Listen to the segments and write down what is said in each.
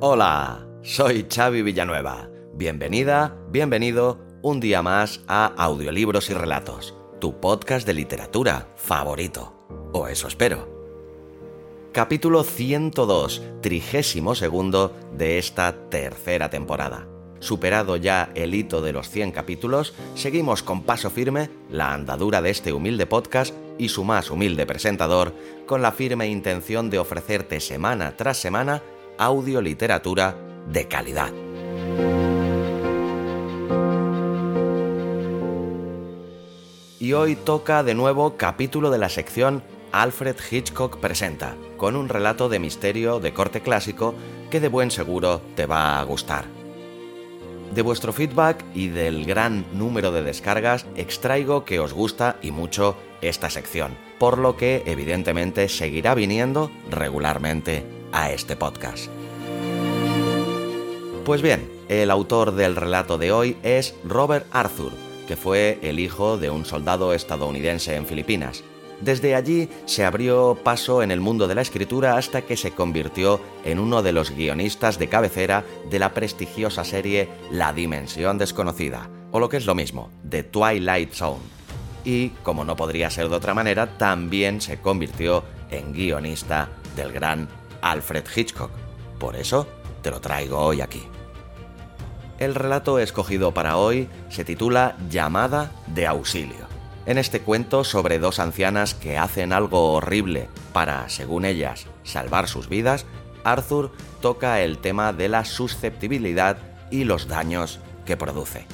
Hola, soy Xavi Villanueva. Bienvenida, bienvenido un día más a Audiolibros y Relatos, tu podcast de literatura favorito. O eso espero. Capítulo 102, trigésimo segundo de esta tercera temporada. Superado ya el hito de los 100 capítulos, seguimos con paso firme la andadura de este humilde podcast y su más humilde presentador, con la firme intención de ofrecerte semana tras semana audioliteratura de calidad. Y hoy toca de nuevo capítulo de la sección Alfred Hitchcock presenta, con un relato de misterio de corte clásico que de buen seguro te va a gustar. De vuestro feedback y del gran número de descargas extraigo que os gusta y mucho esta sección, por lo que evidentemente seguirá viniendo regularmente a este podcast. Pues bien, el autor del relato de hoy es Robert Arthur, que fue el hijo de un soldado estadounidense en Filipinas. Desde allí se abrió paso en el mundo de la escritura hasta que se convirtió en uno de los guionistas de cabecera de la prestigiosa serie La Dimensión Desconocida, o lo que es lo mismo, The Twilight Zone. Y, como no podría ser de otra manera, también se convirtió en guionista del gran Alfred Hitchcock. Por eso te lo traigo hoy aquí. El relato escogido para hoy se titula Llamada de auxilio. En este cuento sobre dos ancianas que hacen algo horrible para, según ellas, salvar sus vidas, Arthur toca el tema de la susceptibilidad y los daños que produce.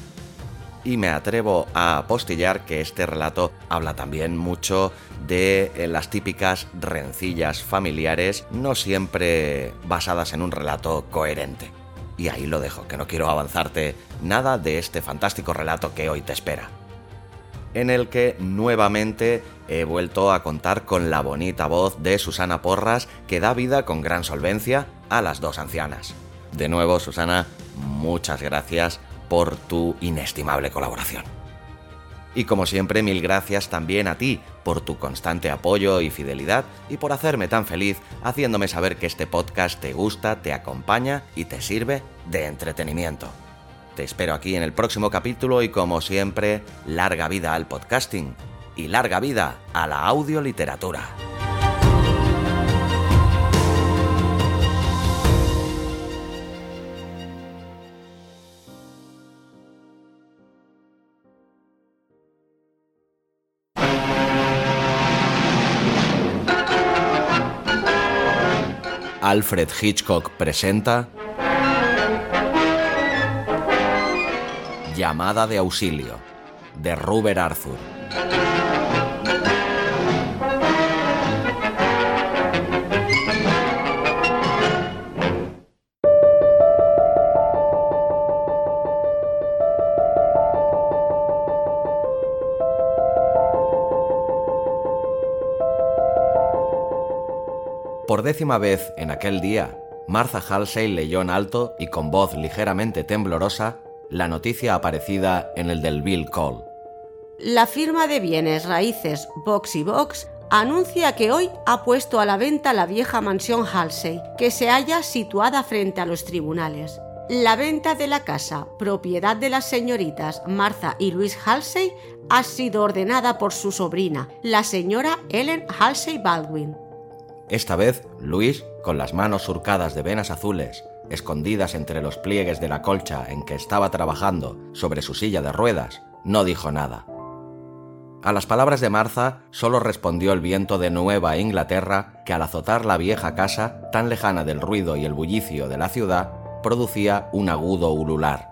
Y me atrevo a apostillar que este relato habla también mucho de eh, las típicas rencillas familiares, no siempre basadas en un relato coherente. Y ahí lo dejo, que no quiero avanzarte nada de este fantástico relato que hoy te espera en el que nuevamente he vuelto a contar con la bonita voz de Susana Porras que da vida con gran solvencia a las dos ancianas. De nuevo, Susana, muchas gracias por tu inestimable colaboración. Y como siempre, mil gracias también a ti por tu constante apoyo y fidelidad y por hacerme tan feliz haciéndome saber que este podcast te gusta, te acompaña y te sirve de entretenimiento. Te espero aquí en el próximo capítulo y como siempre, larga vida al podcasting y larga vida a la audioliteratura. Alfred Hitchcock presenta Llamada de auxilio, de Robert Arthur. Por décima vez en aquel día, Martha Halsey leyó en alto y con voz ligeramente temblorosa la noticia aparecida en el del Bill Call. La firma de bienes raíces Box y Box anuncia que hoy ha puesto a la venta la vieja mansión Halsey, que se halla situada frente a los tribunales. La venta de la casa, propiedad de las señoritas Martha y Luis Halsey, ha sido ordenada por su sobrina, la señora Ellen Halsey Baldwin. Esta vez, Luis, con las manos surcadas de venas azules, escondidas entre los pliegues de la colcha en que estaba trabajando sobre su silla de ruedas, no dijo nada. A las palabras de Martha solo respondió el viento de Nueva Inglaterra que al azotar la vieja casa, tan lejana del ruido y el bullicio de la ciudad, producía un agudo ulular.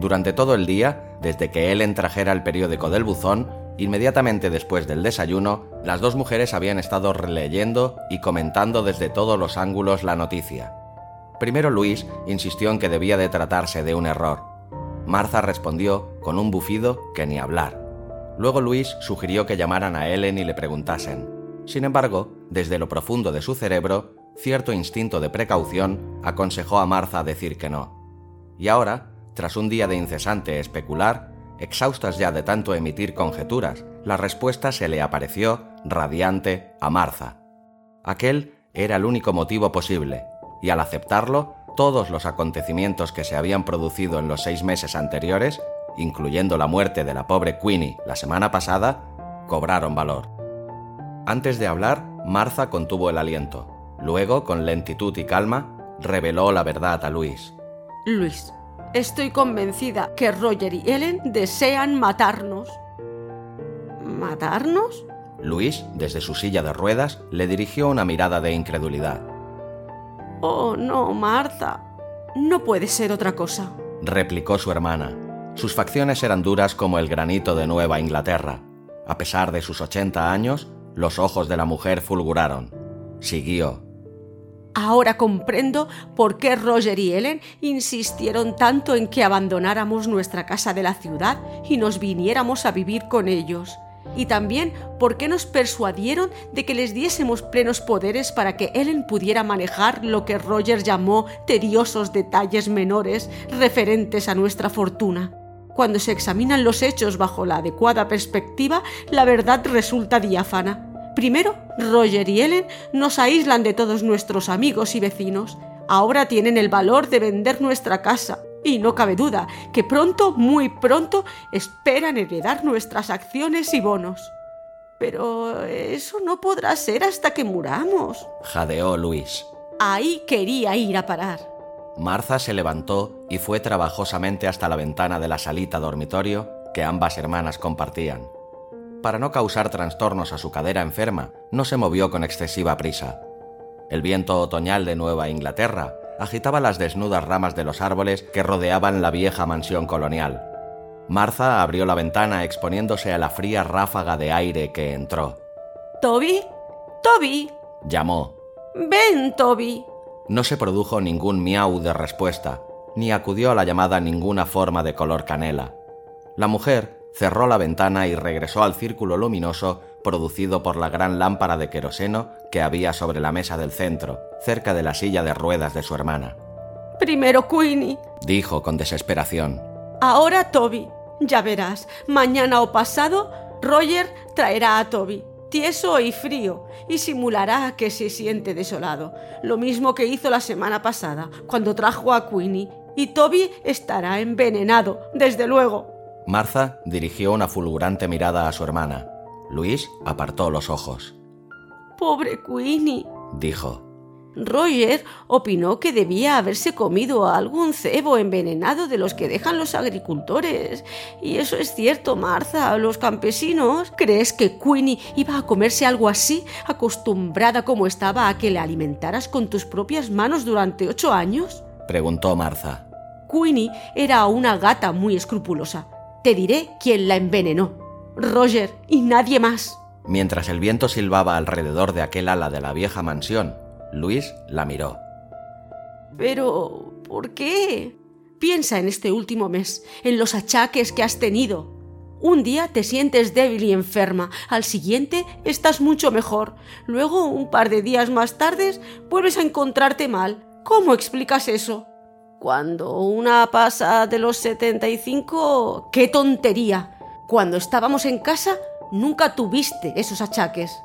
Durante todo el día, desde que él trajera el periódico del buzón, inmediatamente después del desayuno, las dos mujeres habían estado releyendo y comentando desde todos los ángulos la noticia. Primero Luis insistió en que debía de tratarse de un error. Martha respondió con un bufido que ni hablar. Luego Luis sugirió que llamaran a Ellen y le preguntasen. Sin embargo, desde lo profundo de su cerebro, cierto instinto de precaución aconsejó a Martha decir que no. Y ahora, tras un día de incesante especular, exhaustas ya de tanto emitir conjeturas, la respuesta se le apareció, radiante, a Martha. Aquel era el único motivo posible, y al aceptarlo, todos los acontecimientos que se habían producido en los seis meses anteriores incluyendo la muerte de la pobre Queenie la semana pasada, cobraron valor. Antes de hablar, Martha contuvo el aliento. Luego, con lentitud y calma, reveló la verdad a Luis. Luis, estoy convencida que Roger y Ellen desean matarnos. ¿Matarnos? Luis, desde su silla de ruedas, le dirigió una mirada de incredulidad. Oh, no, Martha. No puede ser otra cosa, replicó su hermana. Sus facciones eran duras como el granito de Nueva Inglaterra. A pesar de sus 80 años, los ojos de la mujer fulguraron. Siguió. Ahora comprendo por qué Roger y Ellen insistieron tanto en que abandonáramos nuestra casa de la ciudad y nos viniéramos a vivir con ellos. Y también por qué nos persuadieron de que les diésemos plenos poderes para que Ellen pudiera manejar lo que Roger llamó tediosos detalles menores referentes a nuestra fortuna. Cuando se examinan los hechos bajo la adecuada perspectiva, la verdad resulta diáfana. Primero, Roger y Ellen nos aíslan de todos nuestros amigos y vecinos. Ahora tienen el valor de vender nuestra casa. Y no cabe duda que pronto, muy pronto, esperan heredar nuestras acciones y bonos. Pero eso no podrá ser hasta que muramos. Jadeó Luis. Ahí quería ir a parar. Martha se levantó y fue trabajosamente hasta la ventana de la salita dormitorio que ambas hermanas compartían. Para no causar trastornos a su cadera enferma, no se movió con excesiva prisa. El viento otoñal de Nueva Inglaterra agitaba las desnudas ramas de los árboles que rodeaban la vieja mansión colonial. Martha abrió la ventana exponiéndose a la fría ráfaga de aire que entró. Toby, Toby, llamó. Ven, Toby. No se produjo ningún miau de respuesta, ni acudió a la llamada ninguna forma de color canela. La mujer cerró la ventana y regresó al círculo luminoso producido por la gran lámpara de queroseno que había sobre la mesa del centro, cerca de la silla de ruedas de su hermana. Primero Queenie, dijo con desesperación. Ahora Toby. Ya verás, mañana o pasado, Roger traerá a Toby tieso y frío, y simulará que se siente desolado, lo mismo que hizo la semana pasada, cuando trajo a Queenie, y Toby estará envenenado, desde luego. Martha dirigió una fulgurante mirada a su hermana. Luis apartó los ojos. Pobre Queenie, dijo. Roger opinó que debía haberse comido algún cebo envenenado de los que dejan los agricultores. Y eso es cierto, Martha. Los campesinos. ¿Crees que Queenie iba a comerse algo así, acostumbrada como estaba a que le alimentaras con tus propias manos durante ocho años? preguntó Martha. Queenie era una gata muy escrupulosa. Te diré quién la envenenó. Roger y nadie más. Mientras el viento silbaba alrededor de aquel ala de la vieja mansión, Luis la miró. Pero, ¿por qué? Piensa en este último mes, en los achaques que has tenido. Un día te sientes débil y enferma, al siguiente estás mucho mejor, luego, un par de días más tarde, vuelves a encontrarte mal. ¿Cómo explicas eso? Cuando una pasa de los 75, ¡qué tontería! Cuando estábamos en casa, nunca tuviste esos achaques.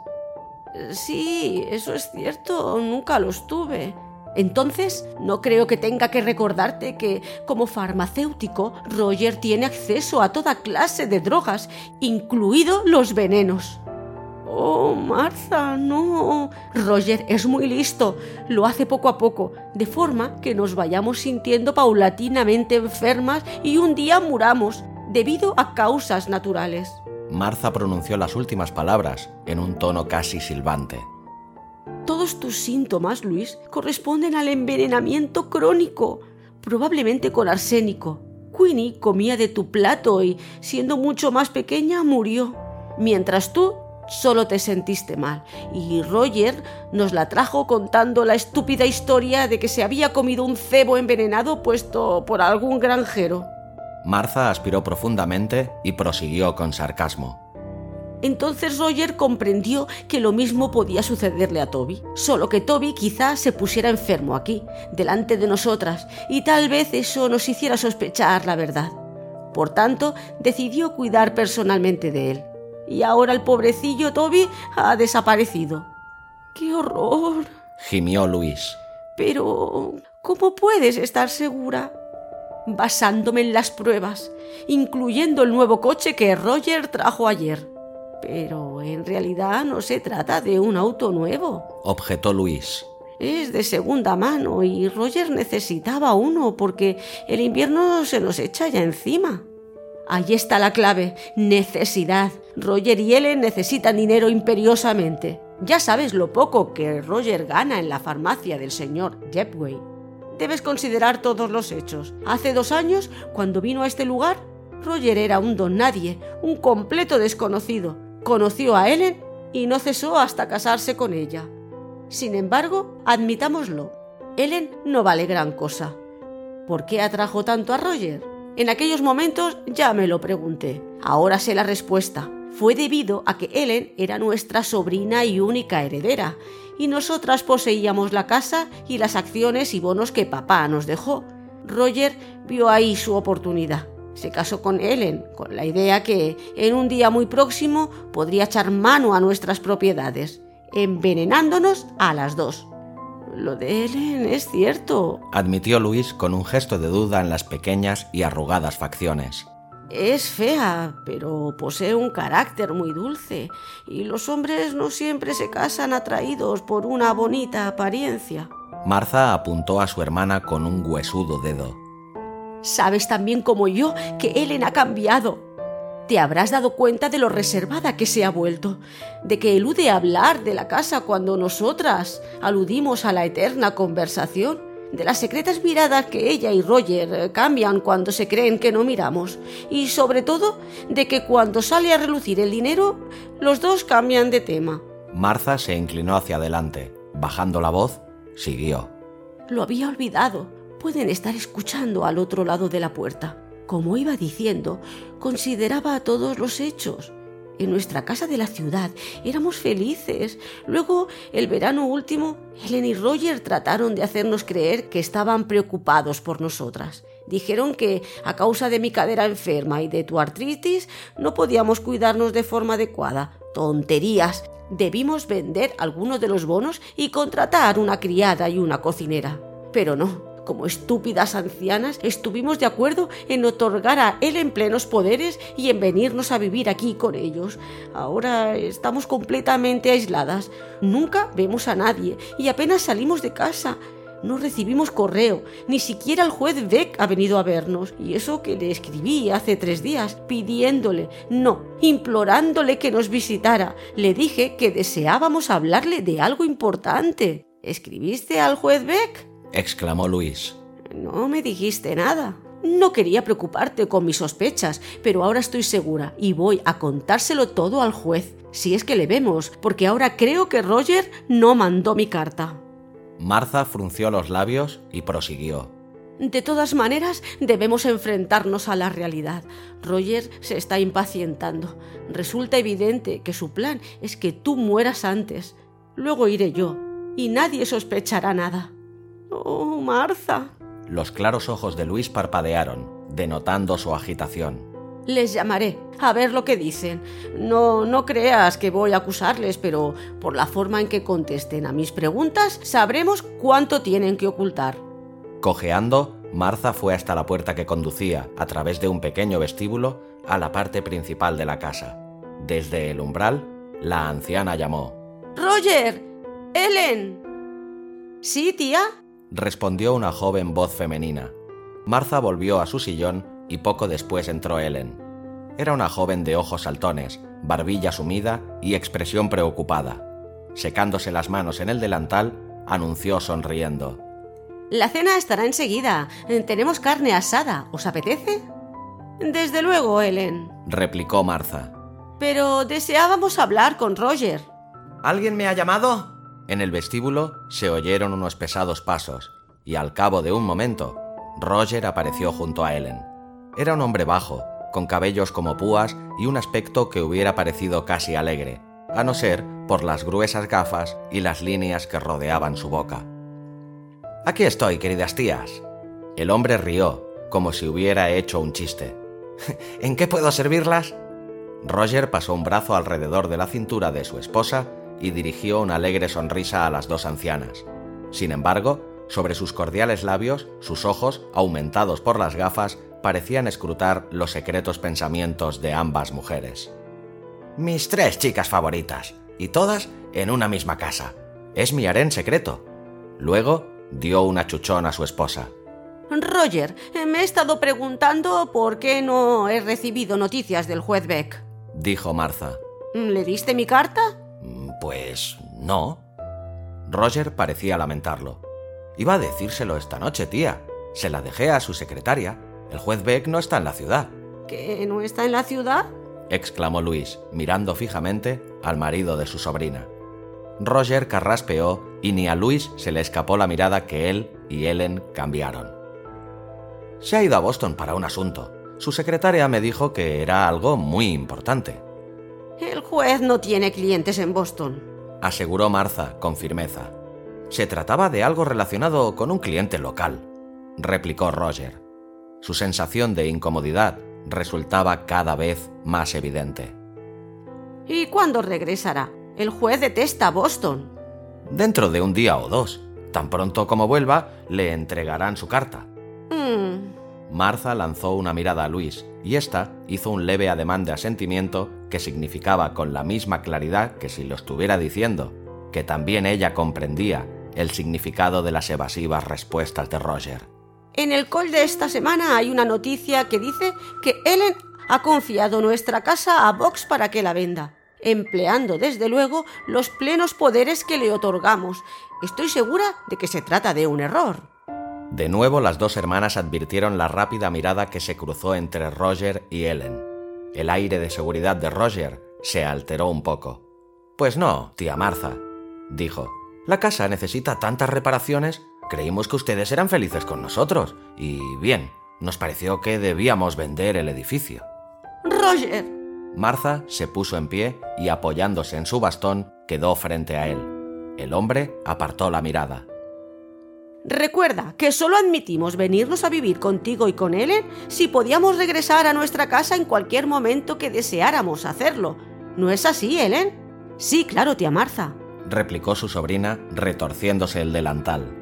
Sí, eso es cierto, nunca los tuve. Entonces, no creo que tenga que recordarte que, como farmacéutico, Roger tiene acceso a toda clase de drogas, incluido los venenos. Oh, Martha, no. Roger es muy listo. Lo hace poco a poco, de forma que nos vayamos sintiendo paulatinamente enfermas y un día muramos, debido a causas naturales. Martha pronunció las últimas palabras en un tono casi silbante. Todos tus síntomas, Luis, corresponden al envenenamiento crónico, probablemente con arsénico. Queenie comía de tu plato y, siendo mucho más pequeña, murió, mientras tú solo te sentiste mal. Y Roger nos la trajo contando la estúpida historia de que se había comido un cebo envenenado puesto por algún granjero. Martha aspiró profundamente y prosiguió con sarcasmo. Entonces Roger comprendió que lo mismo podía sucederle a Toby, solo que Toby quizás se pusiera enfermo aquí, delante de nosotras, y tal vez eso nos hiciera sospechar la verdad. Por tanto, decidió cuidar personalmente de él y ahora el pobrecillo Toby ha desaparecido. ¡Qué horror! gimió Luis. Pero, ¿cómo puedes estar segura? Basándome en las pruebas, incluyendo el nuevo coche que Roger trajo ayer. Pero en realidad no se trata de un auto nuevo, objetó Luis. Es de segunda mano y Roger necesitaba uno porque el invierno se nos echa ya encima. Ahí está la clave, necesidad. Roger y Ellen necesitan dinero imperiosamente. Ya sabes lo poco que Roger gana en la farmacia del señor Jepway. Debes considerar todos los hechos. Hace dos años, cuando vino a este lugar, Roger era un don nadie, un completo desconocido. Conoció a Ellen y no cesó hasta casarse con ella. Sin embargo, admitámoslo, Ellen no vale gran cosa. ¿Por qué atrajo tanto a Roger? En aquellos momentos ya me lo pregunté. Ahora sé la respuesta. Fue debido a que Ellen era nuestra sobrina y única heredera, y nosotras poseíamos la casa y las acciones y bonos que papá nos dejó. Roger vio ahí su oportunidad. Se casó con Ellen, con la idea que en un día muy próximo podría echar mano a nuestras propiedades, envenenándonos a las dos. Lo de Ellen es cierto, admitió Luis con un gesto de duda en las pequeñas y arrugadas facciones. Es fea, pero posee un carácter muy dulce, y los hombres no siempre se casan atraídos por una bonita apariencia. Martha apuntó a su hermana con un huesudo dedo. Sabes también como yo que Ellen ha cambiado, te habrás dado cuenta de lo reservada que se ha vuelto, de que elude hablar de la casa cuando nosotras aludimos a la eterna conversación, de las secretas miradas que ella y Roger cambian cuando se creen que no miramos, y sobre todo de que cuando sale a relucir el dinero, los dos cambian de tema. Martha se inclinó hacia adelante. Bajando la voz, siguió. Lo había olvidado. Pueden estar escuchando al otro lado de la puerta. Como iba diciendo, consideraba todos los hechos. En nuestra casa de la ciudad éramos felices. Luego, el verano último, Helen y Roger trataron de hacernos creer que estaban preocupados por nosotras. Dijeron que, a causa de mi cadera enferma y de tu artritis, no podíamos cuidarnos de forma adecuada. Tonterías. Debimos vender algunos de los bonos y contratar una criada y una cocinera. Pero no, como estúpidas ancianas, estuvimos de acuerdo en otorgar a él en plenos poderes y en venirnos a vivir aquí con ellos. Ahora estamos completamente aisladas. Nunca vemos a nadie y apenas salimos de casa. No recibimos correo, ni siquiera el juez Beck ha venido a vernos. Y eso que le escribí hace tres días, pidiéndole, no, implorándole que nos visitara. Le dije que deseábamos hablarle de algo importante. ¿Escribiste al juez Beck? Exclamó Luis. No me dijiste nada. No quería preocuparte con mis sospechas, pero ahora estoy segura y voy a contárselo todo al juez, si es que le vemos, porque ahora creo que Roger no mandó mi carta. Martha frunció los labios y prosiguió. De todas maneras, debemos enfrentarnos a la realidad. Roger se está impacientando. Resulta evidente que su plan es que tú mueras antes. Luego iré yo, y nadie sospechará nada. Oh, Martha. Los claros ojos de Luis parpadearon, denotando su agitación. Les llamaré, a ver lo que dicen. No, no creas que voy a acusarles, pero por la forma en que contesten a mis preguntas, sabremos cuánto tienen que ocultar. Cojeando, Martha fue hasta la puerta que conducía, a través de un pequeño vestíbulo, a la parte principal de la casa. Desde el umbral, la anciana llamó. Roger. Ellen. ¿Sí, tía? Respondió una joven voz femenina. Martha volvió a su sillón y poco después entró Ellen. Era una joven de ojos saltones, barbilla sumida y expresión preocupada. Secándose las manos en el delantal, anunció sonriendo. La cena estará enseguida. Tenemos carne asada. ¿Os apetece? Desde luego, Ellen, replicó Martha. Pero deseábamos hablar con Roger. ¿Alguien me ha llamado? En el vestíbulo se oyeron unos pesados pasos, y al cabo de un momento, Roger apareció junto a Ellen. Era un hombre bajo, con cabellos como púas y un aspecto que hubiera parecido casi alegre, a no ser por las gruesas gafas y las líneas que rodeaban su boca. Aquí estoy, queridas tías. El hombre rió, como si hubiera hecho un chiste. ¿En qué puedo servirlas? Roger pasó un brazo alrededor de la cintura de su esposa y dirigió una alegre sonrisa a las dos ancianas. Sin embargo, sobre sus cordiales labios, sus ojos, aumentados por las gafas, parecían escrutar los secretos pensamientos de ambas mujeres. Mis tres chicas favoritas, y todas en una misma casa. Es mi harén secreto. Luego dio una chuchón a su esposa. Roger, me he estado preguntando por qué no he recibido noticias del juez Beck. Dijo Martha. ¿Le diste mi carta? Mm, pues no. Roger parecía lamentarlo. Iba a decírselo esta noche, tía. Se la dejé a su secretaria. El juez Beck no está en la ciudad. ¿Que no está en la ciudad? exclamó Luis, mirando fijamente al marido de su sobrina. Roger carraspeó y ni a Luis se le escapó la mirada que él y Ellen cambiaron. Se ha ido a Boston para un asunto. Su secretaria me dijo que era algo muy importante. El juez no tiene clientes en Boston, aseguró Martha con firmeza. Se trataba de algo relacionado con un cliente local, replicó Roger. Su sensación de incomodidad resultaba cada vez más evidente. ¿Y cuándo regresará? El juez detesta Boston. Dentro de un día o dos. Tan pronto como vuelva, le entregarán su carta. Mm. Martha lanzó una mirada a Luis y ésta hizo un leve ademán de asentimiento que significaba con la misma claridad que si lo estuviera diciendo, que también ella comprendía el significado de las evasivas respuestas de Roger. En el call de esta semana hay una noticia que dice que Ellen ha confiado nuestra casa a Vox para que la venda, empleando desde luego los plenos poderes que le otorgamos. Estoy segura de que se trata de un error. De nuevo las dos hermanas advirtieron la rápida mirada que se cruzó entre Roger y Ellen. El aire de seguridad de Roger se alteró un poco. Pues no, tía Martha, dijo. La casa necesita tantas reparaciones. Creímos que ustedes eran felices con nosotros. Y bien, nos pareció que debíamos vender el edificio. Roger. Martha se puso en pie y apoyándose en su bastón quedó frente a él. El hombre apartó la mirada. Recuerda que solo admitimos venirnos a vivir contigo y con Ellen si podíamos regresar a nuestra casa en cualquier momento que deseáramos hacerlo. ¿No es así, Ellen? Sí, claro, tía Martha, replicó su sobrina, retorciéndose el delantal.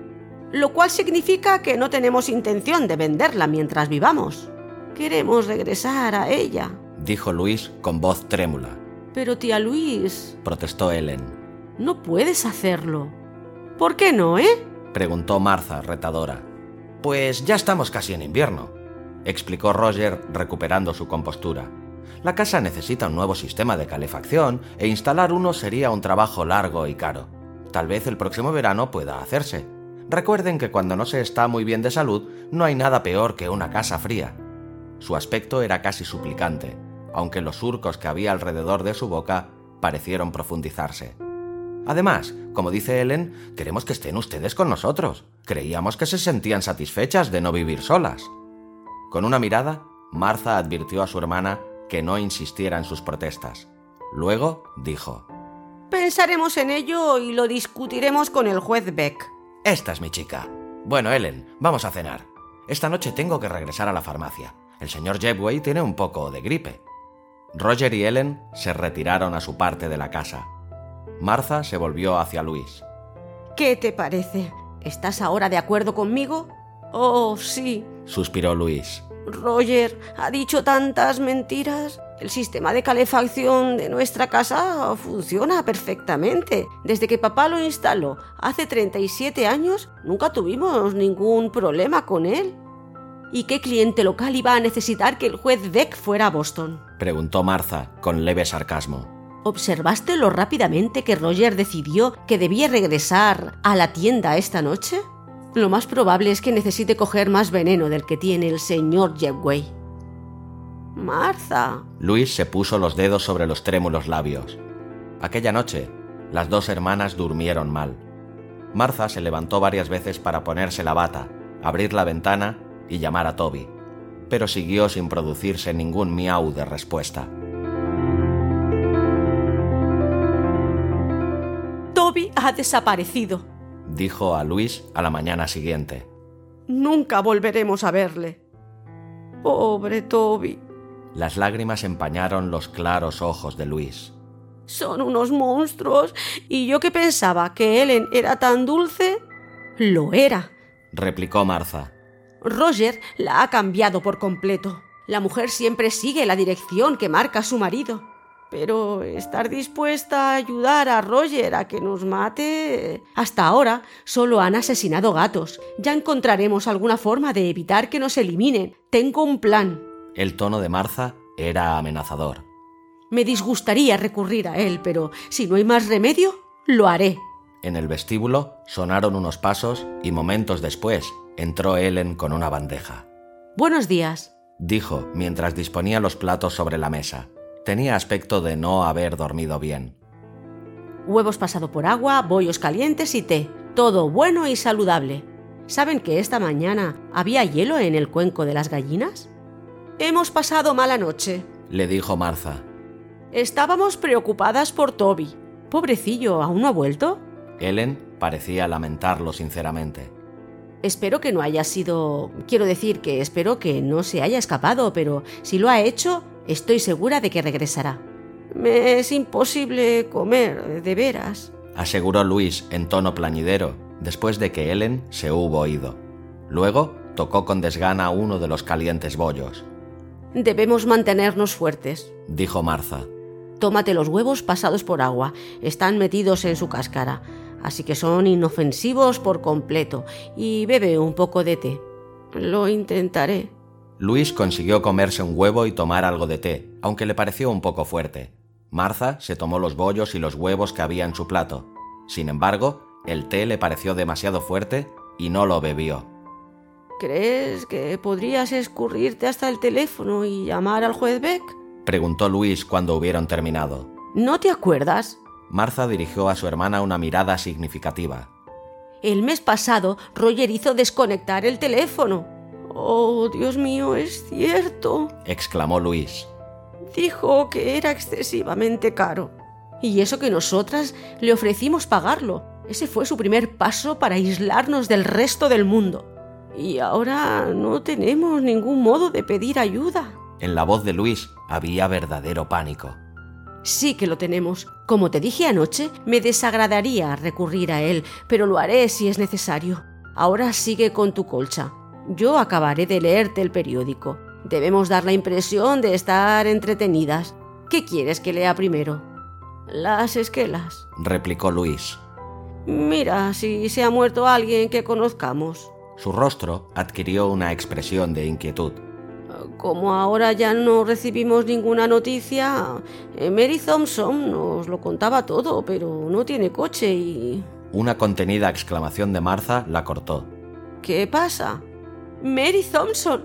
Lo cual significa que no tenemos intención de venderla mientras vivamos. Queremos regresar a ella, dijo Luis con voz trémula. Pero tía Luis, protestó Ellen. No puedes hacerlo. ¿Por qué no, eh? Preguntó Martha, retadora. Pues ya estamos casi en invierno, explicó Roger, recuperando su compostura. La casa necesita un nuevo sistema de calefacción e instalar uno sería un trabajo largo y caro. Tal vez el próximo verano pueda hacerse. Recuerden que cuando no se está muy bien de salud, no hay nada peor que una casa fría. Su aspecto era casi suplicante, aunque los surcos que había alrededor de su boca parecieron profundizarse. Además, como dice Ellen, queremos que estén ustedes con nosotros. Creíamos que se sentían satisfechas de no vivir solas. Con una mirada, Martha advirtió a su hermana que no insistiera en sus protestas. Luego dijo, Pensaremos en ello y lo discutiremos con el juez Beck. Esta es mi chica. Bueno, Ellen, vamos a cenar. Esta noche tengo que regresar a la farmacia. El señor Jebway tiene un poco de gripe. Roger y Ellen se retiraron a su parte de la casa. Martha se volvió hacia Luis. ¿Qué te parece? ¿Estás ahora de acuerdo conmigo? Oh, sí, suspiró Luis. Roger ha dicho tantas mentiras. El sistema de calefacción de nuestra casa funciona perfectamente. Desde que papá lo instaló hace 37 años, nunca tuvimos ningún problema con él. ¿Y qué cliente local iba a necesitar que el juez Beck fuera a Boston? Preguntó Martha, con leve sarcasmo. ¿Observaste lo rápidamente que Roger decidió que debía regresar a la tienda esta noche? Lo más probable es que necesite coger más veneno del que tiene el señor Jebway. Martha. Luis se puso los dedos sobre los trémulos labios. Aquella noche, las dos hermanas durmieron mal. Martha se levantó varias veces para ponerse la bata, abrir la ventana y llamar a Toby, pero siguió sin producirse ningún miau de respuesta. Toby ha desaparecido, dijo a Luis a la mañana siguiente. Nunca volveremos a verle. Pobre Toby. Las lágrimas empañaron los claros ojos de Luis. Son unos monstruos. Y yo que pensaba que Ellen era tan dulce, lo era, replicó Martha. Roger la ha cambiado por completo. La mujer siempre sigue la dirección que marca su marido. Pero estar dispuesta a ayudar a Roger a que nos mate... Hasta ahora solo han asesinado gatos. Ya encontraremos alguna forma de evitar que nos eliminen. Tengo un plan. El tono de Martha era amenazador. Me disgustaría recurrir a él, pero si no hay más remedio, lo haré. En el vestíbulo sonaron unos pasos y momentos después entró Ellen con una bandeja. Buenos días, dijo mientras disponía los platos sobre la mesa. Tenía aspecto de no haber dormido bien. Huevos pasado por agua, bollos calientes y té. Todo bueno y saludable. ¿Saben que esta mañana había hielo en el cuenco de las gallinas? Hemos pasado mala noche, le dijo Martha. Estábamos preocupadas por Toby. Pobrecillo, ¿aún no ha vuelto? Ellen parecía lamentarlo sinceramente. Espero que no haya sido... Quiero decir que espero que no se haya escapado, pero si lo ha hecho, estoy segura de que regresará. Me es imposible comer, de veras, aseguró Luis en tono plañidero, después de que Ellen se hubo ido. Luego tocó con desgana uno de los calientes bollos. Debemos mantenernos fuertes, dijo Martha. Tómate los huevos pasados por agua. Están metidos en su cáscara, así que son inofensivos por completo. Y bebe un poco de té. Lo intentaré. Luis consiguió comerse un huevo y tomar algo de té, aunque le pareció un poco fuerte. Martha se tomó los bollos y los huevos que había en su plato. Sin embargo, el té le pareció demasiado fuerte y no lo bebió. ¿Crees que podrías escurrirte hasta el teléfono y llamar al juez Beck? Preguntó Luis cuando hubieron terminado. ¿No te acuerdas? Martha dirigió a su hermana una mirada significativa. El mes pasado, Roger hizo desconectar el teléfono. Oh, Dios mío, es cierto. exclamó Luis. Dijo que era excesivamente caro. Y eso que nosotras le ofrecimos pagarlo. Ese fue su primer paso para aislarnos del resto del mundo. Y ahora no tenemos ningún modo de pedir ayuda. En la voz de Luis había verdadero pánico. Sí que lo tenemos. Como te dije anoche, me desagradaría recurrir a él, pero lo haré si es necesario. Ahora sigue con tu colcha. Yo acabaré de leerte el periódico. Debemos dar la impresión de estar entretenidas. ¿Qué quieres que lea primero? Las esquelas, replicó Luis. Mira si se ha muerto alguien que conozcamos. Su rostro adquirió una expresión de inquietud. Como ahora ya no recibimos ninguna noticia, eh, Mary Thompson nos lo contaba todo, pero no tiene coche y... Una contenida exclamación de Martha la cortó. ¿Qué pasa? Mary Thompson.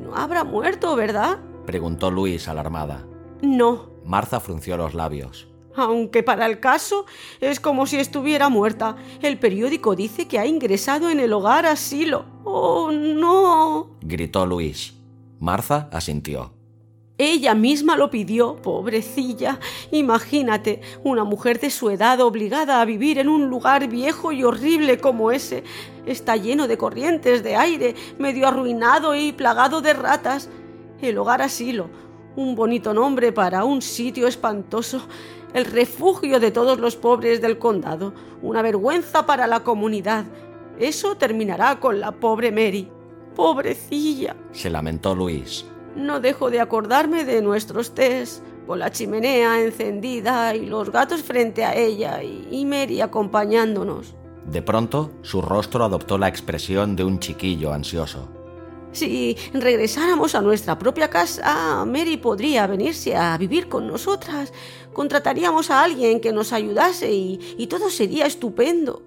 No habrá muerto, ¿verdad? Preguntó Luis alarmada. No. Martha frunció los labios aunque para el caso es como si estuviera muerta. El periódico dice que ha ingresado en el hogar asilo. ¡Oh, no! gritó Luis. Martha asintió. Ella misma lo pidió, pobrecilla. Imagínate, una mujer de su edad obligada a vivir en un lugar viejo y horrible como ese. Está lleno de corrientes de aire, medio arruinado y plagado de ratas. El hogar asilo, un bonito nombre para un sitio espantoso el refugio de todos los pobres del condado, una vergüenza para la comunidad. Eso terminará con la pobre Mary. Pobrecilla. Se lamentó Luis. No dejo de acordarme de nuestros tés, con la chimenea encendida y los gatos frente a ella y Mary acompañándonos. De pronto, su rostro adoptó la expresión de un chiquillo ansioso. Si regresáramos a nuestra propia casa, Mary podría venirse a vivir con nosotras. Contrataríamos a alguien que nos ayudase y, todo sería estupendo.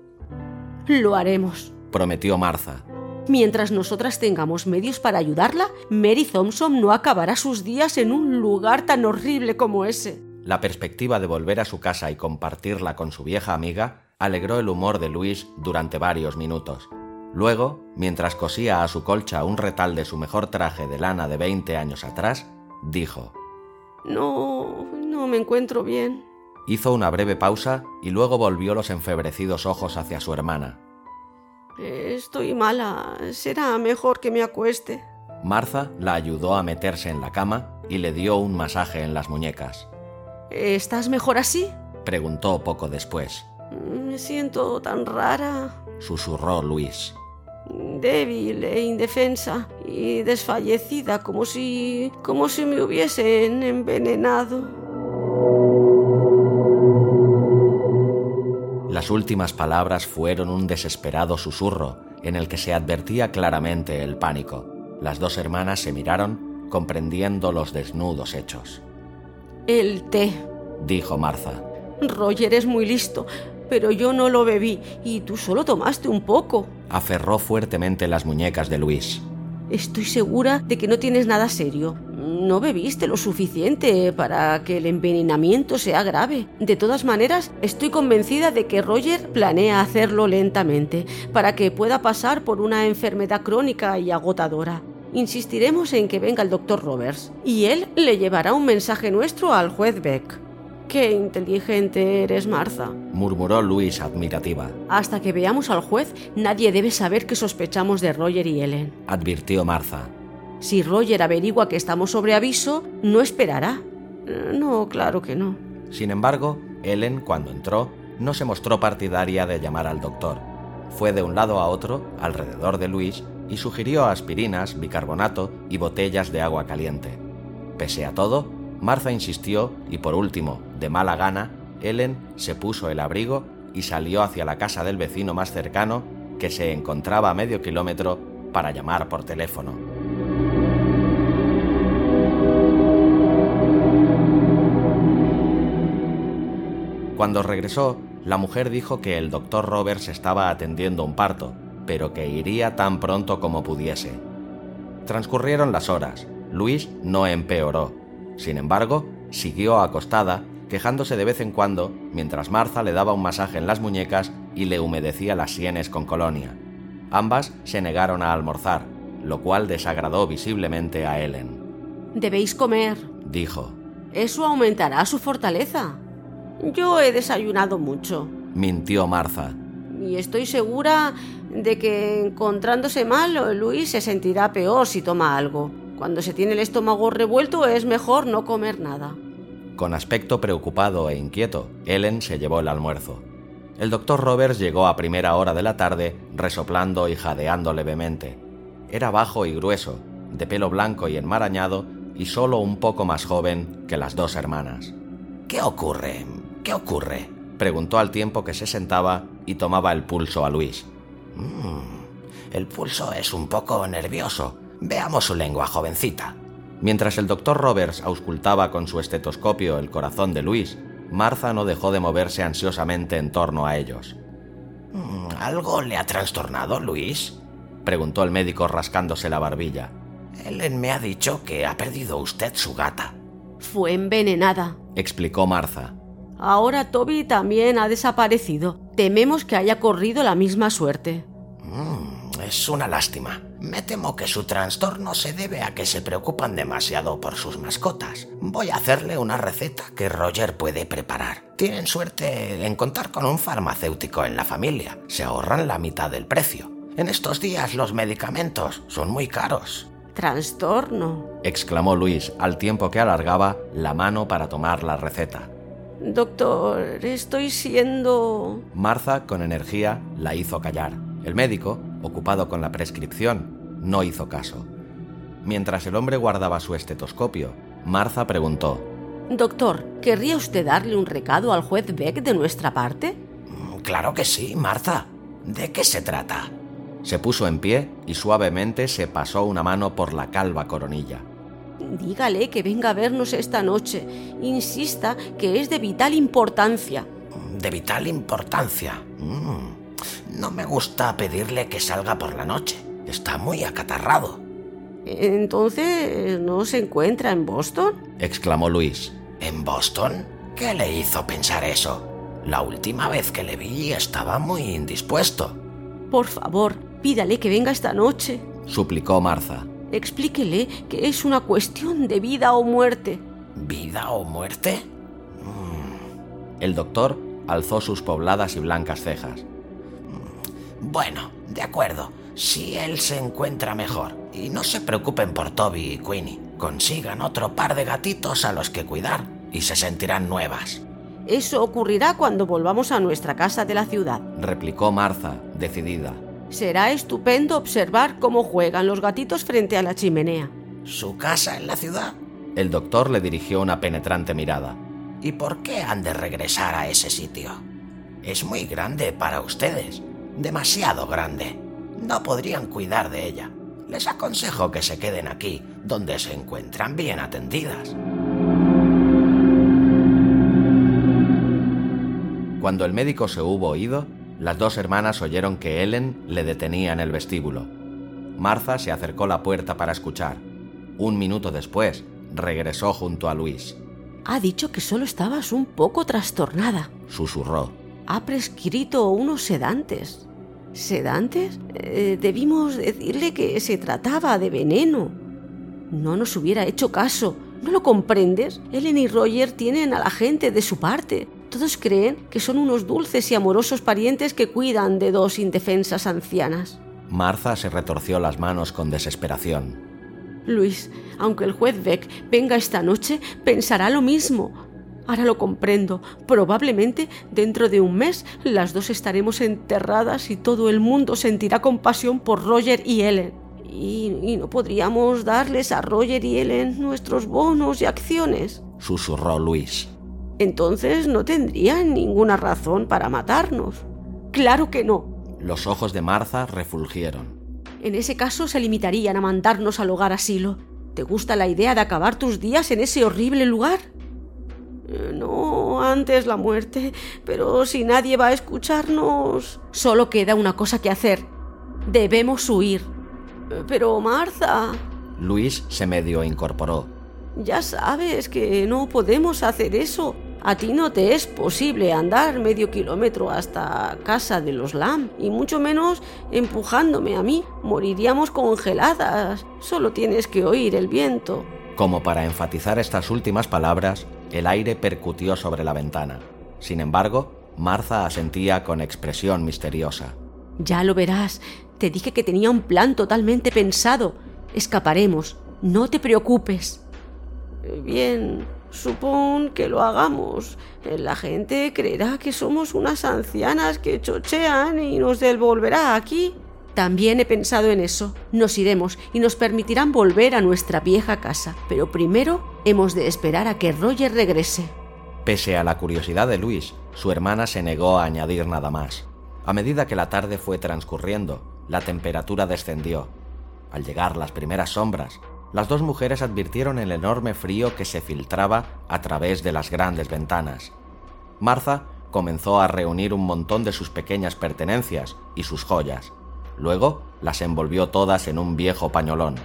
Lo haremos, prometió Martha. Mientras nosotras tengamos medios para ayudarla, Mary Thompson no acabará sus días en un lugar tan horrible como ese. La perspectiva de volver a su casa y compartirla con su vieja amiga alegró el humor de Luis durante varios minutos. Luego, mientras cosía a su colcha un retal de su mejor traje de lana de 20 años atrás, dijo, No, no me encuentro bien. Hizo una breve pausa y luego volvió los enfebrecidos ojos hacia su hermana. Estoy mala. Será mejor que me acueste. Martha la ayudó a meterse en la cama y le dio un masaje en las muñecas. ¿Estás mejor así? preguntó poco después. Me siento tan rara, susurró Luis débil e indefensa y desfallecida como si como si me hubiesen envenenado. Las últimas palabras fueron un desesperado susurro en el que se advertía claramente el pánico. Las dos hermanas se miraron, comprendiendo los desnudos hechos. El té, dijo Martha. Roger es muy listo pero yo no lo bebí y tú solo tomaste un poco. Aferró fuertemente las muñecas de Luis. Estoy segura de que no tienes nada serio. No bebiste lo suficiente para que el envenenamiento sea grave. De todas maneras, estoy convencida de que Roger planea hacerlo lentamente, para que pueda pasar por una enfermedad crónica y agotadora. Insistiremos en que venga el doctor Roberts, y él le llevará un mensaje nuestro al juez Beck. Qué inteligente eres, Martha, murmuró Luis admirativa. Hasta que veamos al juez, nadie debe saber que sospechamos de Roger y Ellen, advirtió Martha. Si Roger averigua que estamos sobre aviso, no esperará. No, claro que no. Sin embargo, Ellen, cuando entró, no se mostró partidaria de llamar al doctor. Fue de un lado a otro, alrededor de Luis, y sugirió aspirinas, bicarbonato y botellas de agua caliente. Pese a todo, Martha insistió y por último, de mala gana, Ellen se puso el abrigo y salió hacia la casa del vecino más cercano, que se encontraba a medio kilómetro, para llamar por teléfono. Cuando regresó, la mujer dijo que el doctor Roberts estaba atendiendo un parto, pero que iría tan pronto como pudiese. Transcurrieron las horas. Luis no empeoró sin embargo, siguió acostada, quejándose de vez en cuando, mientras Martha le daba un masaje en las muñecas y le humedecía las sienes con colonia. Ambas se negaron a almorzar, lo cual desagradó visiblemente a Ellen. Debéis comer, dijo. Eso aumentará su fortaleza. Yo he desayunado mucho, mintió Martha. Y estoy segura de que encontrándose mal, Luis se sentirá peor si toma algo. Cuando se tiene el estómago revuelto es mejor no comer nada. Con aspecto preocupado e inquieto, Ellen se llevó el almuerzo. El doctor Roberts llegó a primera hora de la tarde, resoplando y jadeando levemente. Era bajo y grueso, de pelo blanco y enmarañado, y solo un poco más joven que las dos hermanas. ¿Qué ocurre? ¿Qué ocurre? preguntó al tiempo que se sentaba y tomaba el pulso a Luis. Mm, el pulso es un poco nervioso, Veamos su lengua, jovencita. Mientras el doctor Roberts auscultaba con su estetoscopio el corazón de Luis, Martha no dejó de moverse ansiosamente en torno a ellos. Mm, ¿Algo le ha trastornado, Luis? preguntó el médico rascándose la barbilla. Ellen me ha dicho que ha perdido usted su gata. Fue envenenada, explicó Martha. Ahora Toby también ha desaparecido. Tememos que haya corrido la misma suerte. Es una lástima. Me temo que su trastorno se debe a que se preocupan demasiado por sus mascotas. Voy a hacerle una receta que Roger puede preparar. Tienen suerte en contar con un farmacéutico en la familia. Se ahorran la mitad del precio. En estos días los medicamentos son muy caros. Trastorno, exclamó Luis al tiempo que alargaba la mano para tomar la receta. Doctor, estoy siendo... Martha, con energía, la hizo callar. El médico, ocupado con la prescripción, no hizo caso. Mientras el hombre guardaba su estetoscopio, Martha preguntó, Doctor, ¿querría usted darle un recado al juez Beck de nuestra parte? Mm, claro que sí, Martha. ¿De qué se trata? Se puso en pie y suavemente se pasó una mano por la calva coronilla. Dígale que venga a vernos esta noche. Insista que es de vital importancia. ¿De vital importancia? Mm, no me gusta pedirle que salga por la noche. Está muy acatarrado. Entonces, ¿no se encuentra en Boston? exclamó Luis. ¿En Boston? ¿Qué le hizo pensar eso? La última vez que le vi estaba muy indispuesto. Por favor, pídale que venga esta noche, suplicó Martha. Explíquele que es una cuestión de vida o muerte. ¿Vida o muerte? Mm. El doctor alzó sus pobladas y blancas cejas. Bueno, de acuerdo. Si él se encuentra mejor. Y no se preocupen por Toby y Queenie. Consigan otro par de gatitos a los que cuidar y se sentirán nuevas. Eso ocurrirá cuando volvamos a nuestra casa de la ciudad, replicó Martha, decidida. Será estupendo observar cómo juegan los gatitos frente a la chimenea. ¿Su casa en la ciudad? El doctor le dirigió una penetrante mirada. ¿Y por qué han de regresar a ese sitio? Es muy grande para ustedes, demasiado grande. No podrían cuidar de ella. Les aconsejo que se queden aquí, donde se encuentran bien atendidas. Cuando el médico se hubo ido, las dos hermanas oyeron que Ellen le detenía en el vestíbulo. Martha se acercó a la puerta para escuchar. Un minuto después, regresó junto a Luis. Ha dicho que solo estabas un poco trastornada, susurró. Ha prescrito unos sedantes. ¿Sedantes? Eh, debimos decirle que se trataba de veneno. No nos hubiera hecho caso. ¿No lo comprendes? Ellen y Roger tienen a la gente de su parte. Todos creen que son unos dulces y amorosos parientes que cuidan de dos indefensas ancianas. Martha se retorció las manos con desesperación. Luis, aunque el juez Beck venga esta noche, pensará lo mismo. Ahora lo comprendo. Probablemente dentro de un mes las dos estaremos enterradas y todo el mundo sentirá compasión por Roger y Ellen. Y, no podríamos darles a Roger y Ellen nuestros bonos y acciones. Susurró Luis. Entonces no tendrían ninguna razón para matarnos. Claro que no. Los ojos de Martha refulgieron. En ese caso se limitarían a mandarnos al hogar asilo. ¿Te gusta la idea de acabar tus días en ese horrible lugar? No, antes la muerte. Pero si nadie va a escucharnos... Solo queda una cosa que hacer. Debemos huir. Pero, Martha... Luis se medio incorporó. Ya sabes que no podemos hacer eso. A ti no te es posible andar medio kilómetro hasta casa de los Lam, y mucho menos empujándome a mí. Moriríamos congeladas. Solo tienes que oír el viento. Como para enfatizar estas últimas palabras, el aire percutió sobre la ventana. Sin embargo, Martha asentía con expresión misteriosa. Ya lo verás. Te dije que tenía un plan totalmente pensado. Escaparemos. No te preocupes. Bien, supón que lo hagamos. La gente creerá que somos unas ancianas que chochean y nos devolverá aquí. También he pensado en eso. Nos iremos y nos permitirán volver a nuestra vieja casa, pero primero hemos de esperar a que Roger regrese. Pese a la curiosidad de Luis, su hermana se negó a añadir nada más. A medida que la tarde fue transcurriendo, la temperatura descendió. Al llegar las primeras sombras, las dos mujeres advirtieron el enorme frío que se filtraba a través de las grandes ventanas. Martha comenzó a reunir un montón de sus pequeñas pertenencias y sus joyas. Luego las envolvió todas en un viejo pañolón.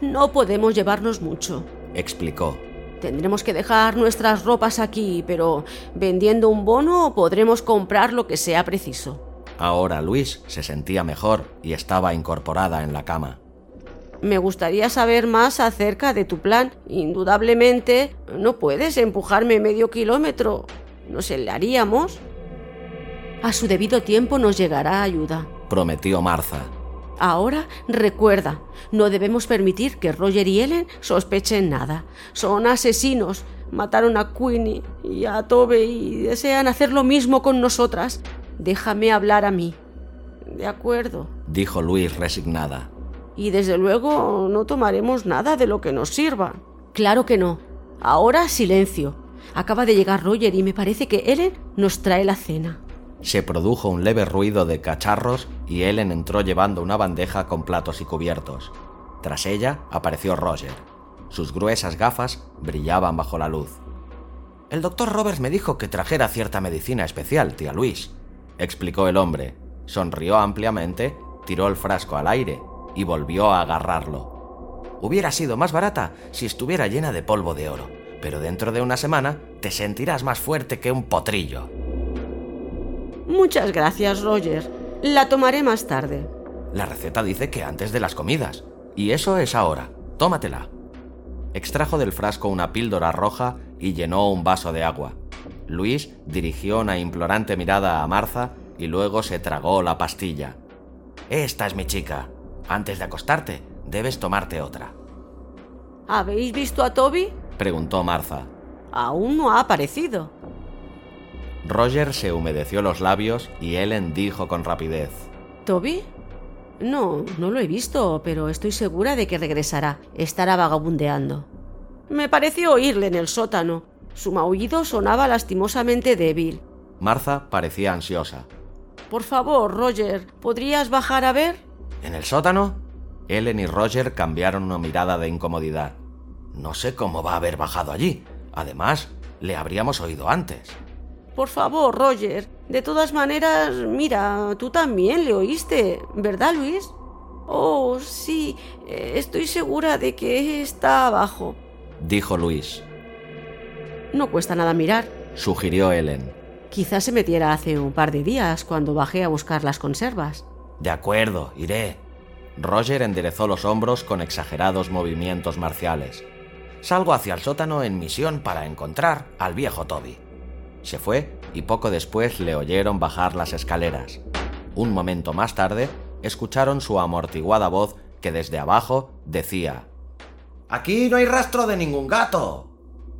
No podemos llevarnos mucho, explicó. Tendremos que dejar nuestras ropas aquí, pero vendiendo un bono podremos comprar lo que sea preciso. Ahora Luis se sentía mejor y estaba incorporada en la cama. Me gustaría saber más acerca de tu plan. Indudablemente, no puedes empujarme medio kilómetro. Nos haríamos. A su debido tiempo nos llegará ayuda prometió Martha. Ahora recuerda, no debemos permitir que Roger y Ellen sospechen nada. Son asesinos. Mataron a Queenie y a Tobe y desean hacer lo mismo con nosotras. Déjame hablar a mí. De acuerdo, dijo Luis resignada. Y desde luego no tomaremos nada de lo que nos sirva. Claro que no. Ahora silencio. Acaba de llegar Roger y me parece que Ellen nos trae la cena. Se produjo un leve ruido de cacharros y Ellen entró llevando una bandeja con platos y cubiertos. Tras ella apareció Roger. Sus gruesas gafas brillaban bajo la luz. El doctor Roberts me dijo que trajera cierta medicina especial, tía Luis, explicó el hombre. Sonrió ampliamente, tiró el frasco al aire y volvió a agarrarlo. Hubiera sido más barata si estuviera llena de polvo de oro, pero dentro de una semana te sentirás más fuerte que un potrillo. Muchas gracias, Roger. La tomaré más tarde. La receta dice que antes de las comidas, y eso es ahora. Tómatela. Extrajo del frasco una píldora roja y llenó un vaso de agua. Luis dirigió una implorante mirada a Martha y luego se tragó la pastilla. Esta es mi chica. Antes de acostarte, debes tomarte otra. ¿Habéis visto a Toby? preguntó Martha. Aún no ha aparecido. Roger se humedeció los labios y Ellen dijo con rapidez. ¿Toby? No, no lo he visto, pero estoy segura de que regresará. Estará vagabundeando. Me pareció oírle en el sótano. Su maullido sonaba lastimosamente débil. Martha parecía ansiosa. Por favor, Roger, ¿podrías bajar a ver? ¿En el sótano? Ellen y Roger cambiaron una mirada de incomodidad. No sé cómo va a haber bajado allí. Además, le habríamos oído antes. Por favor, Roger. De todas maneras, mira, tú también le oíste, ¿verdad, Luis? Oh, sí, estoy segura de que está abajo, dijo Luis. No cuesta nada mirar, sugirió Ellen. Quizás se metiera hace un par de días cuando bajé a buscar las conservas. De acuerdo, iré. Roger enderezó los hombros con exagerados movimientos marciales. Salgo hacia el sótano en misión para encontrar al viejo Toby. Se fue y poco después le oyeron bajar las escaleras. Un momento más tarde, escucharon su amortiguada voz que desde abajo decía Aquí no hay rastro de ningún gato.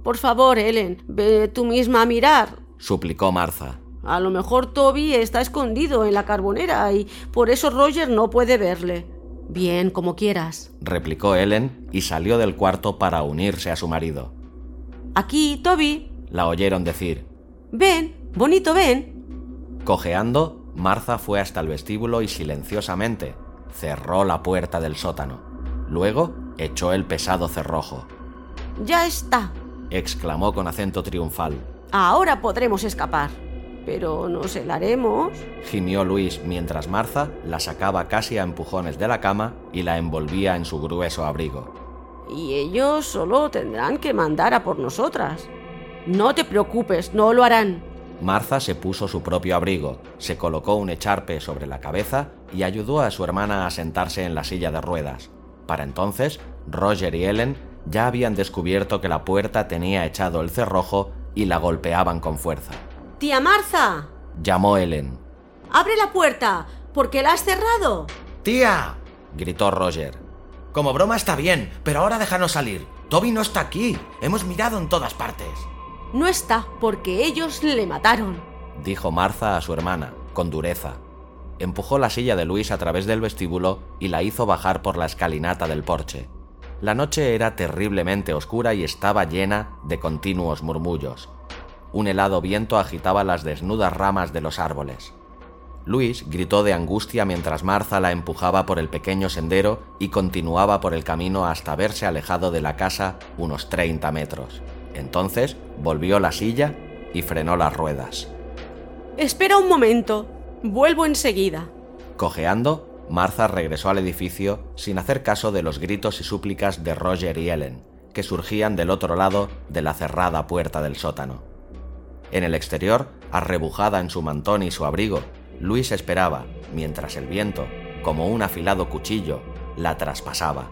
Por favor, Ellen, ve tú misma a mirar, suplicó Martha. A lo mejor Toby está escondido en la carbonera y por eso Roger no puede verle. Bien, como quieras, replicó Ellen y salió del cuarto para unirse a su marido. Aquí, Toby, la oyeron decir. Ven, bonito, ven. Cojeando, Martha fue hasta el vestíbulo y silenciosamente cerró la puerta del sótano. Luego echó el pesado cerrojo. Ya está, exclamó con acento triunfal. Ahora podremos escapar. Pero nos helaremos. gimió Luis mientras Martha la sacaba casi a empujones de la cama y la envolvía en su grueso abrigo. Y ellos solo tendrán que mandar a por nosotras. No te preocupes, no lo harán. Martha se puso su propio abrigo, se colocó un echarpe sobre la cabeza y ayudó a su hermana a sentarse en la silla de ruedas. Para entonces, Roger y Ellen ya habían descubierto que la puerta tenía echado el cerrojo y la golpeaban con fuerza. Tía Martha. llamó Ellen. Abre la puerta, porque la has cerrado. Tía. gritó Roger. Como broma está bien, pero ahora déjanos salir. Toby no está aquí. Hemos mirado en todas partes. No está, porque ellos le mataron, dijo Martha a su hermana, con dureza. Empujó la silla de Luis a través del vestíbulo y la hizo bajar por la escalinata del porche. La noche era terriblemente oscura y estaba llena de continuos murmullos. Un helado viento agitaba las desnudas ramas de los árboles. Luis gritó de angustia mientras Martha la empujaba por el pequeño sendero y continuaba por el camino hasta haberse alejado de la casa unos 30 metros. Entonces volvió la silla y frenó las ruedas. Espera un momento. Vuelvo enseguida. Cojeando, Martha regresó al edificio sin hacer caso de los gritos y súplicas de Roger y Ellen, que surgían del otro lado de la cerrada puerta del sótano. En el exterior, arrebujada en su mantón y su abrigo, Luis esperaba, mientras el viento, como un afilado cuchillo, la traspasaba.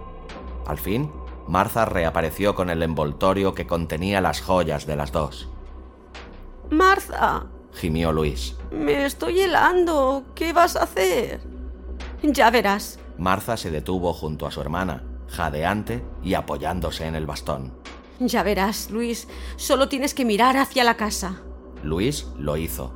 Al fin, Martha reapareció con el envoltorio que contenía las joyas de las dos. Martha, gimió Luis. Me estoy helando. ¿Qué vas a hacer? Ya verás. Martha se detuvo junto a su hermana, jadeante y apoyándose en el bastón. Ya verás, Luis, solo tienes que mirar hacia la casa. Luis lo hizo.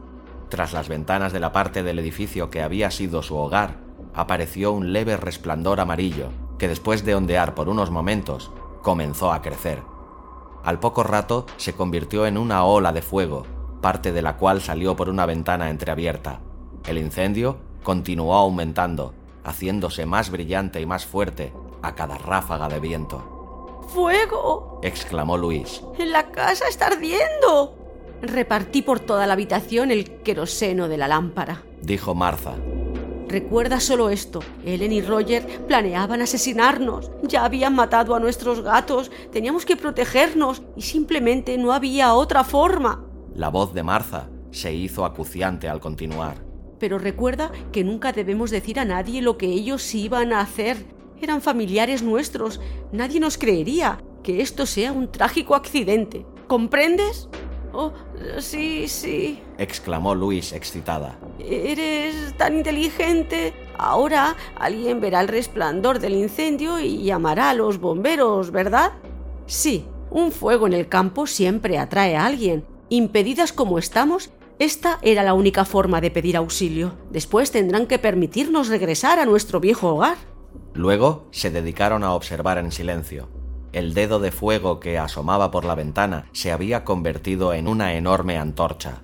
Tras las ventanas de la parte del edificio que había sido su hogar, apareció un leve resplandor amarillo que después de ondear por unos momentos comenzó a crecer. Al poco rato se convirtió en una ola de fuego, parte de la cual salió por una ventana entreabierta. El incendio continuó aumentando, haciéndose más brillante y más fuerte a cada ráfaga de viento. ¡Fuego! exclamó Luis. ¡La casa está ardiendo! Repartí por toda la habitación el queroseno de la lámpara, dijo Martha. Recuerda solo esto. Ellen y Roger planeaban asesinarnos. Ya habían matado a nuestros gatos. Teníamos que protegernos y simplemente no había otra forma. La voz de Martha se hizo acuciante al continuar. Pero recuerda que nunca debemos decir a nadie lo que ellos iban a hacer. Eran familiares nuestros. Nadie nos creería que esto sea un trágico accidente. ¿Comprendes? Oh, sí, sí, exclamó Luis excitada. Eres tan inteligente. Ahora alguien verá el resplandor del incendio y llamará a los bomberos, ¿verdad? Sí, un fuego en el campo siempre atrae a alguien. Impedidas como estamos, esta era la única forma de pedir auxilio. Después tendrán que permitirnos regresar a nuestro viejo hogar. Luego se dedicaron a observar en silencio. El dedo de fuego que asomaba por la ventana se había convertido en una enorme antorcha.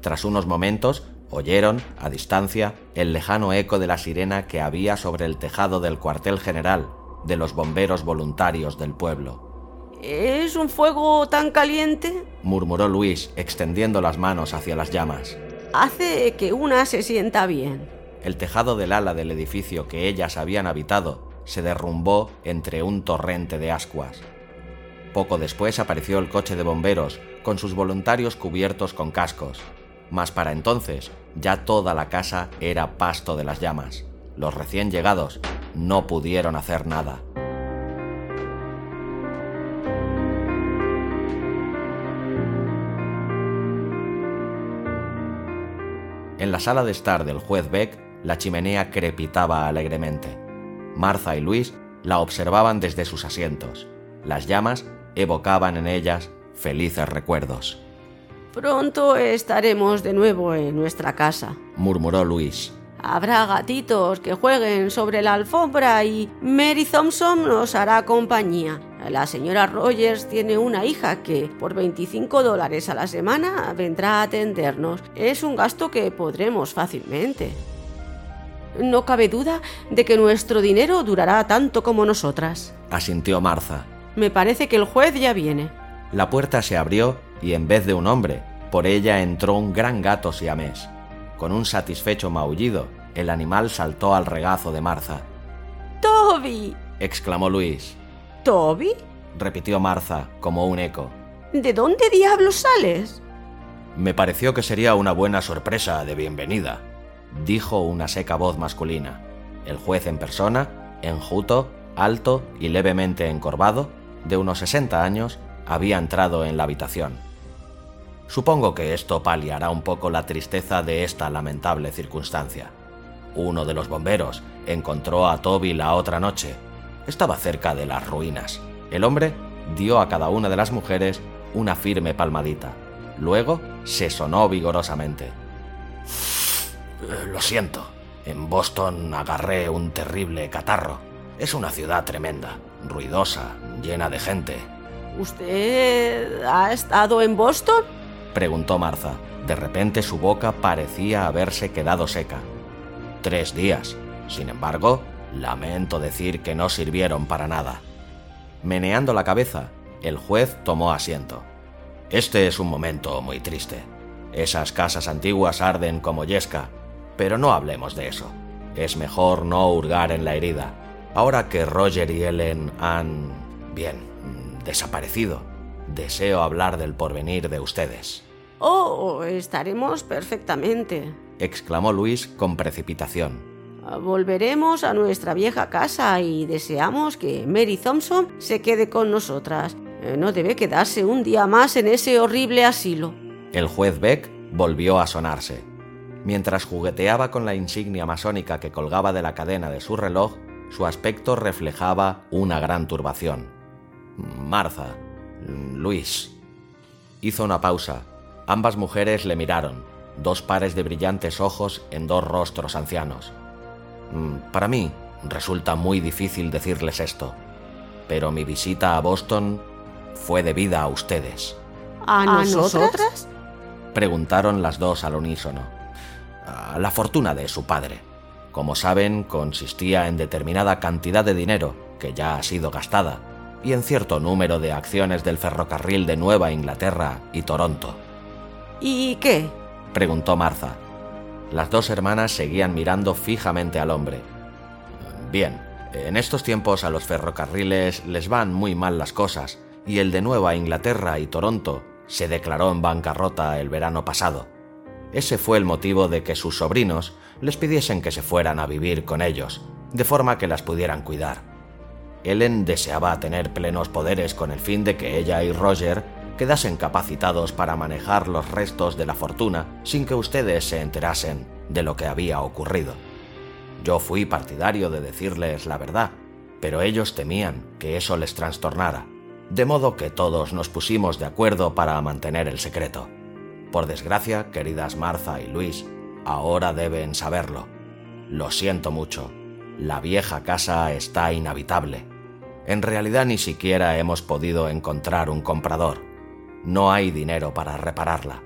Tras unos momentos, oyeron, a distancia, el lejano eco de la sirena que había sobre el tejado del cuartel general de los bomberos voluntarios del pueblo. ¿Es un fuego tan caliente? murmuró Luis, extendiendo las manos hacia las llamas. Hace que una se sienta bien. El tejado del ala del edificio que ellas habían habitado se derrumbó entre un torrente de ascuas. Poco después apareció el coche de bomberos, con sus voluntarios cubiertos con cascos. Mas para entonces ya toda la casa era pasto de las llamas. Los recién llegados no pudieron hacer nada. En la sala de estar del juez Beck, la chimenea crepitaba alegremente. Martha y Luis la observaban desde sus asientos. Las llamas evocaban en ellas felices recuerdos. Pronto estaremos de nuevo en nuestra casa, murmuró Luis. Habrá gatitos que jueguen sobre la alfombra y Mary Thompson nos hará compañía. La señora Rogers tiene una hija que por 25 dólares a la semana vendrá a atendernos. Es un gasto que podremos fácilmente. No cabe duda de que nuestro dinero durará tanto como nosotras. Asintió Martha. Me parece que el juez ya viene. La puerta se abrió y en vez de un hombre, por ella entró un gran gato siamés. Con un satisfecho maullido, el animal saltó al regazo de Martha. ¡Toby! exclamó Luis. ¿Toby? repitió Martha, como un eco. ¿De dónde diablos sales? Me pareció que sería una buena sorpresa de bienvenida, dijo una seca voz masculina. El juez en persona, enjuto, alto y levemente encorvado, de unos 60 años, había entrado en la habitación. Supongo que esto paliará un poco la tristeza de esta lamentable circunstancia. Uno de los bomberos encontró a Toby la otra noche. Estaba cerca de las ruinas. El hombre dio a cada una de las mujeres una firme palmadita. Luego se sonó vigorosamente. Eh, lo siento. En Boston agarré un terrible catarro. Es una ciudad tremenda, ruidosa, llena de gente. ¿Usted ha estado en Boston? preguntó Martha. De repente su boca parecía haberse quedado seca. Tres días. Sin embargo, lamento decir que no sirvieron para nada. Meneando la cabeza, el juez tomó asiento. Este es un momento muy triste. Esas casas antiguas arden como yesca pero no hablemos de eso. Es mejor no hurgar en la herida. Ahora que Roger y Ellen han... bien, desaparecido, deseo hablar del porvenir de ustedes. Oh, estaremos perfectamente, exclamó Luis con precipitación. Volveremos a nuestra vieja casa y deseamos que Mary Thompson se quede con nosotras. Eh, no debe quedarse un día más en ese horrible asilo. El juez Beck volvió a sonarse. Mientras jugueteaba con la insignia masónica que colgaba de la cadena de su reloj, su aspecto reflejaba una gran turbación. Martha, Luis. Hizo una pausa. Ambas mujeres le miraron, dos pares de brillantes ojos en dos rostros ancianos. Mm, para mí resulta muy difícil decirles esto, pero mi visita a Boston fue debida a ustedes. ¿A, nosotras? Preguntaron las dos al unísono. A la fortuna de su padre. Como saben, consistía en determinada cantidad de dinero, que ya ha sido gastada, y en cierto número de acciones del ferrocarril de Nueva Inglaterra y Toronto. ¿Y qué? preguntó Martha. Las dos hermanas seguían mirando fijamente al hombre. Bien, en estos tiempos a los ferrocarriles les van muy mal las cosas, y el de Nueva Inglaterra y Toronto se declaró en bancarrota el verano pasado. Ese fue el motivo de que sus sobrinos les pidiesen que se fueran a vivir con ellos, de forma que las pudieran cuidar. Ellen deseaba tener plenos poderes con el fin de que ella y Roger quedasen capacitados para manejar los restos de la fortuna sin que ustedes se enterasen de lo que había ocurrido. Yo fui partidario de decirles la verdad, pero ellos temían que eso les trastornara, de modo que todos nos pusimos de acuerdo para mantener el secreto. Por desgracia, queridas Martha y Luis, ahora deben saberlo. Lo siento mucho, la vieja casa está inhabitable. En realidad ni siquiera hemos podido encontrar un comprador. No hay dinero para repararla.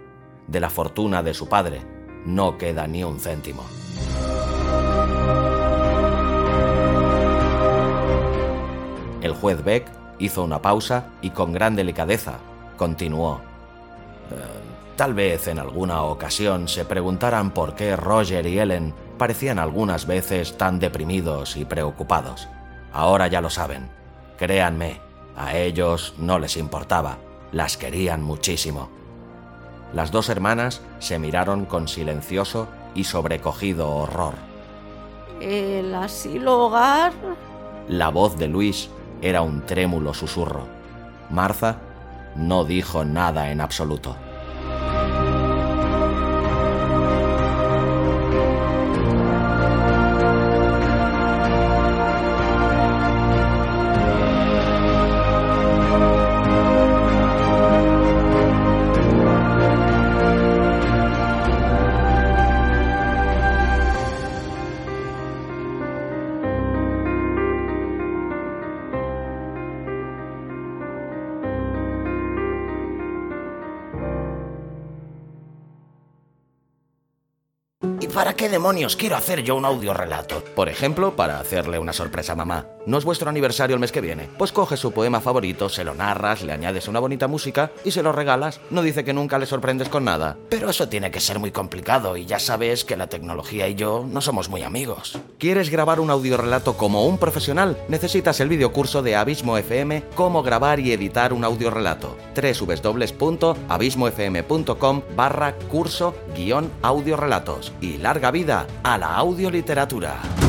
De la fortuna de su padre no queda ni un céntimo. El juez Beck hizo una pausa y con gran delicadeza continuó. Eh, tal vez en alguna ocasión se preguntaran por qué Roger y Ellen parecían algunas veces tan deprimidos y preocupados. Ahora ya lo saben. Créanme, a ellos no les importaba, las querían muchísimo. Las dos hermanas se miraron con silencioso y sobrecogido horror. ¿El asilo hogar? La voz de Luis era un trémulo susurro. Martha no dijo nada en absoluto. Quiero hacer yo un audiorelato? Por ejemplo, para hacerle una sorpresa a mamá. ¿No es vuestro aniversario el mes que viene? Pues coges su poema favorito, se lo narras, le añades una bonita música y se lo regalas. No dice que nunca le sorprendes con nada. Pero eso tiene que ser muy complicado y ya sabes que la tecnología y yo no somos muy amigos. ¿Quieres grabar un audiorelato como un profesional? Necesitas el videocurso de Abismo FM Cómo grabar y editar un audiorelato. www.abismofm.com barra curso guion audiorelatos. Y larga a la audioliteratura.